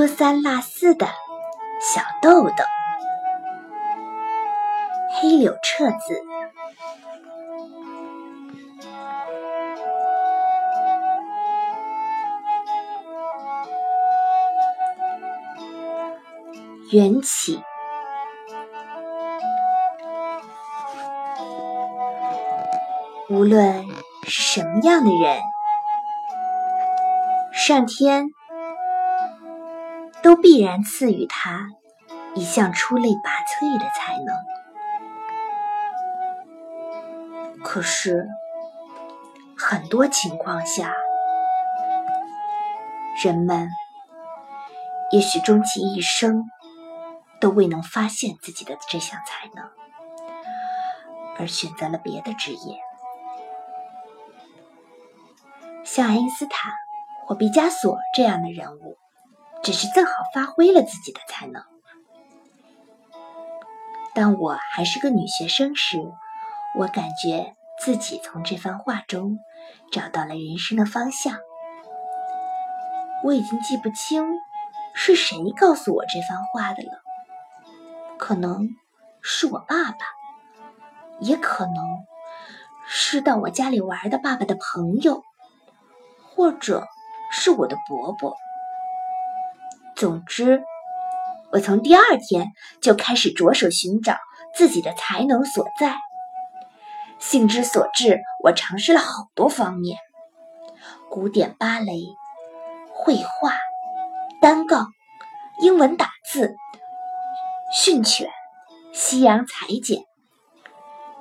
丢三落四的小豆豆。黑柳彻子。缘起，无论是什么样的人，上天都必然赐予他一项出类拔萃的才能。可是，很多情况下，人们也许终其一生。都未能发现自己的这项才能，而选择了别的职业，像爱因斯坦或毕加索这样的人物，只是正好发挥了自己的才能。当我还是个女学生时，我感觉自己从这番话中找到了人生的方向。我已经记不清是谁告诉我这番话的了。可能是我爸爸，也可能是到我家里玩的爸爸的朋友，或者是我的伯伯。总之，我从第二天就开始着手寻找自己的才能所在。兴之所至，我尝试了好多方面：古典芭蕾、绘画、单杠、英文打字。训犬、西洋裁剪，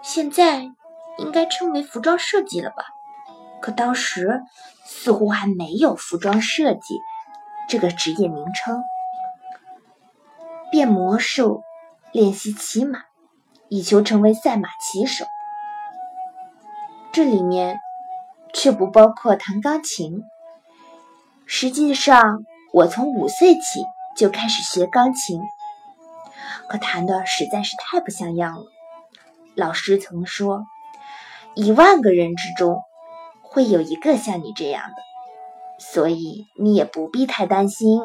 现在应该称为服装设计了吧？可当时似乎还没有服装设计这个职业名称。变魔术、练习骑马，以求成为赛马骑手。这里面却不包括弹钢琴。实际上，我从五岁起就开始学钢琴。可弹的实在是太不像样了。老师曾说，一万个人之中会有一个像你这样的，所以你也不必太担心。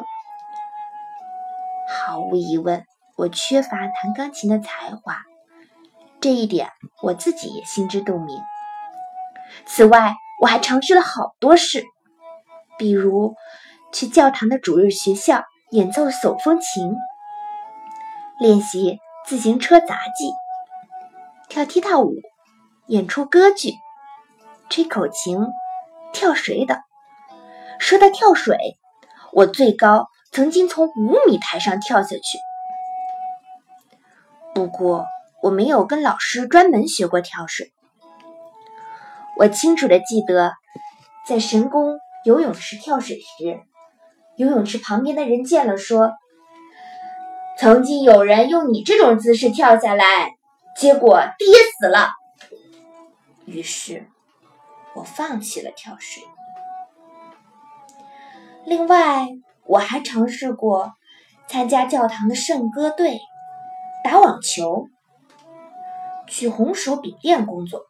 毫无疑问，我缺乏弹钢琴的才华，这一点我自己也心知肚明。此外，我还尝试了好多事，比如去教堂的主日学校演奏手风琴。练习自行车杂技，跳踢踏舞，演出歌剧，吹口琴，跳水等。说到跳水，我最高曾经从五米台上跳下去。不过我没有跟老师专门学过跳水。我清楚的记得，在神宫游泳池跳水时，游泳池旁边的人见了说。曾经有人用你这种姿势跳下来，结果跌死了。于是，我放弃了跳水。另外，我还尝试过参加教堂的圣歌队、打网球、去红薯饼店工作。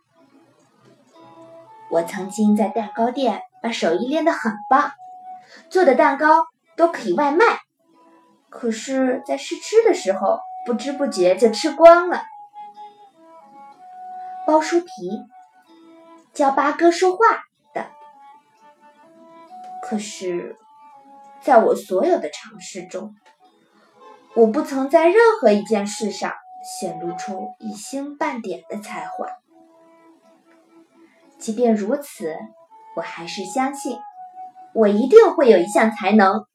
我曾经在蛋糕店把手艺练得很棒，做的蛋糕都可以外卖。可是，在试吃的时候，不知不觉就吃光了。包书皮，教八哥说话的。可是，在我所有的尝试中，我不曾在任何一件事上显露出一星半点的才华。即便如此，我还是相信，我一定会有一项才能。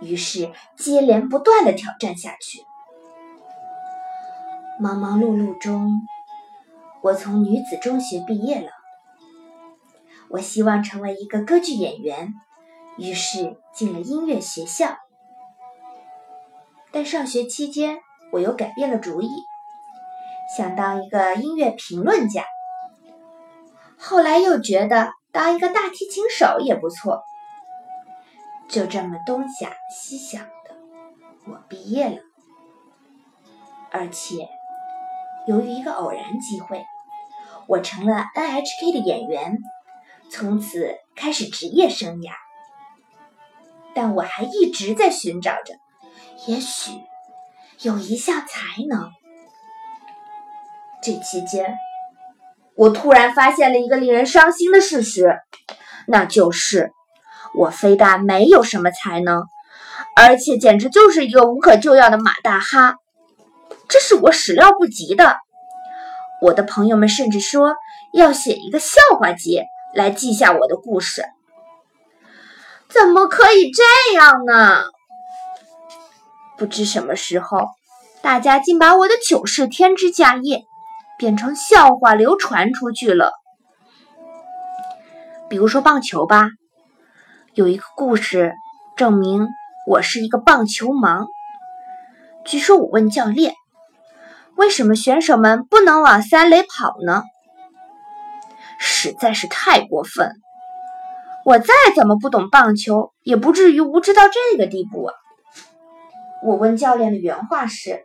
于是接连不断的挑战下去。忙忙碌碌中，我从女子中学毕业了。我希望成为一个歌剧演员，于是进了音乐学校。但上学期间，我又改变了主意，想当一个音乐评论家。后来又觉得当一个大提琴手也不错。就这么东想西想的，我毕业了，而且由于一个偶然机会，我成了 NHK 的演员，从此开始职业生涯。但我还一直在寻找着，也许有一项才能。这期间，我突然发现了一个令人伤心的事实，那就是我非但没有什么才能，而且简直就是一个无可救药的马大哈。这是我始料不及的。我的朋友们甚至说要写一个笑话集来记下我的故事。怎么可以这样呢？不知什么时候，大家竟把我的糗事添枝加叶，变成笑话流传出去了。比如说棒球吧，有一个故事证明我是一个棒球盲。据说我问教练。为什么选手们不能往三垒跑呢？实在是太过分！我再怎么不懂棒球，也不至于无知到这个地步啊！我问教练的原话是：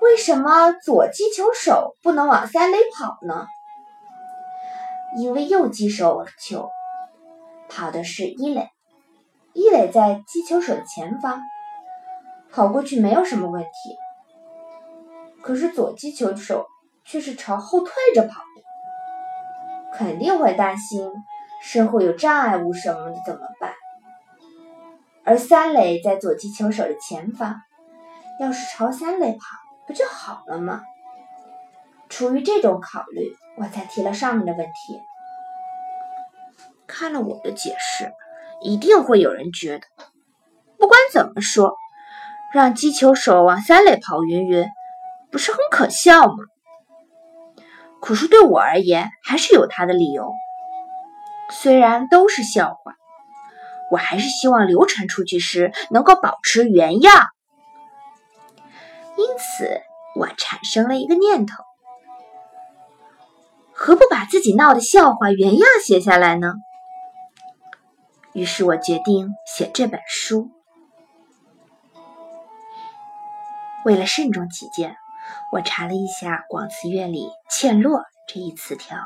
为什么左击球手不能往三垒跑呢？因为右击手球跑的是一垒，一垒在击球手的前方，跑过去没有什么问题。可是左击球手却是朝后退着跑，肯定会担心身后有障碍物什么的怎么办？而三垒在左击球手的前方，要是朝三垒跑不就好了吗？出于这种考虑，我才提了上面的问题。看了我的解释，一定会有人觉得，不管怎么说，让击球手往三垒跑云云。不是很可笑吗？可是对我而言，还是有他的理由。虽然都是笑话，我还是希望流传出去时能够保持原样。因此，我产生了一个念头：何不把自己闹的笑话原样写下来呢？于是我决定写这本书。为了慎重起见。我查了一下广词院里“欠落”这一词条，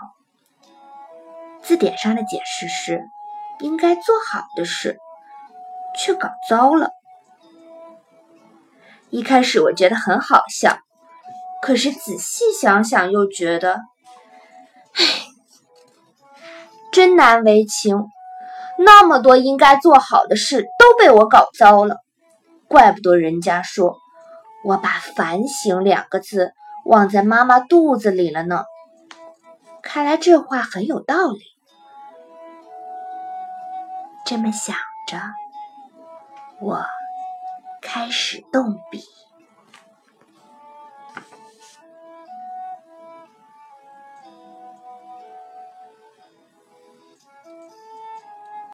字典上的解释是“应该做好的事，却搞糟了”。一开始我觉得很好笑，可是仔细想想又觉得，唉，真难为情。那么多应该做好的事都被我搞糟了，怪不得人家说。我把“反省”两个字忘在妈妈肚子里了呢。看来这话很有道理。这么想着，我开始动笔。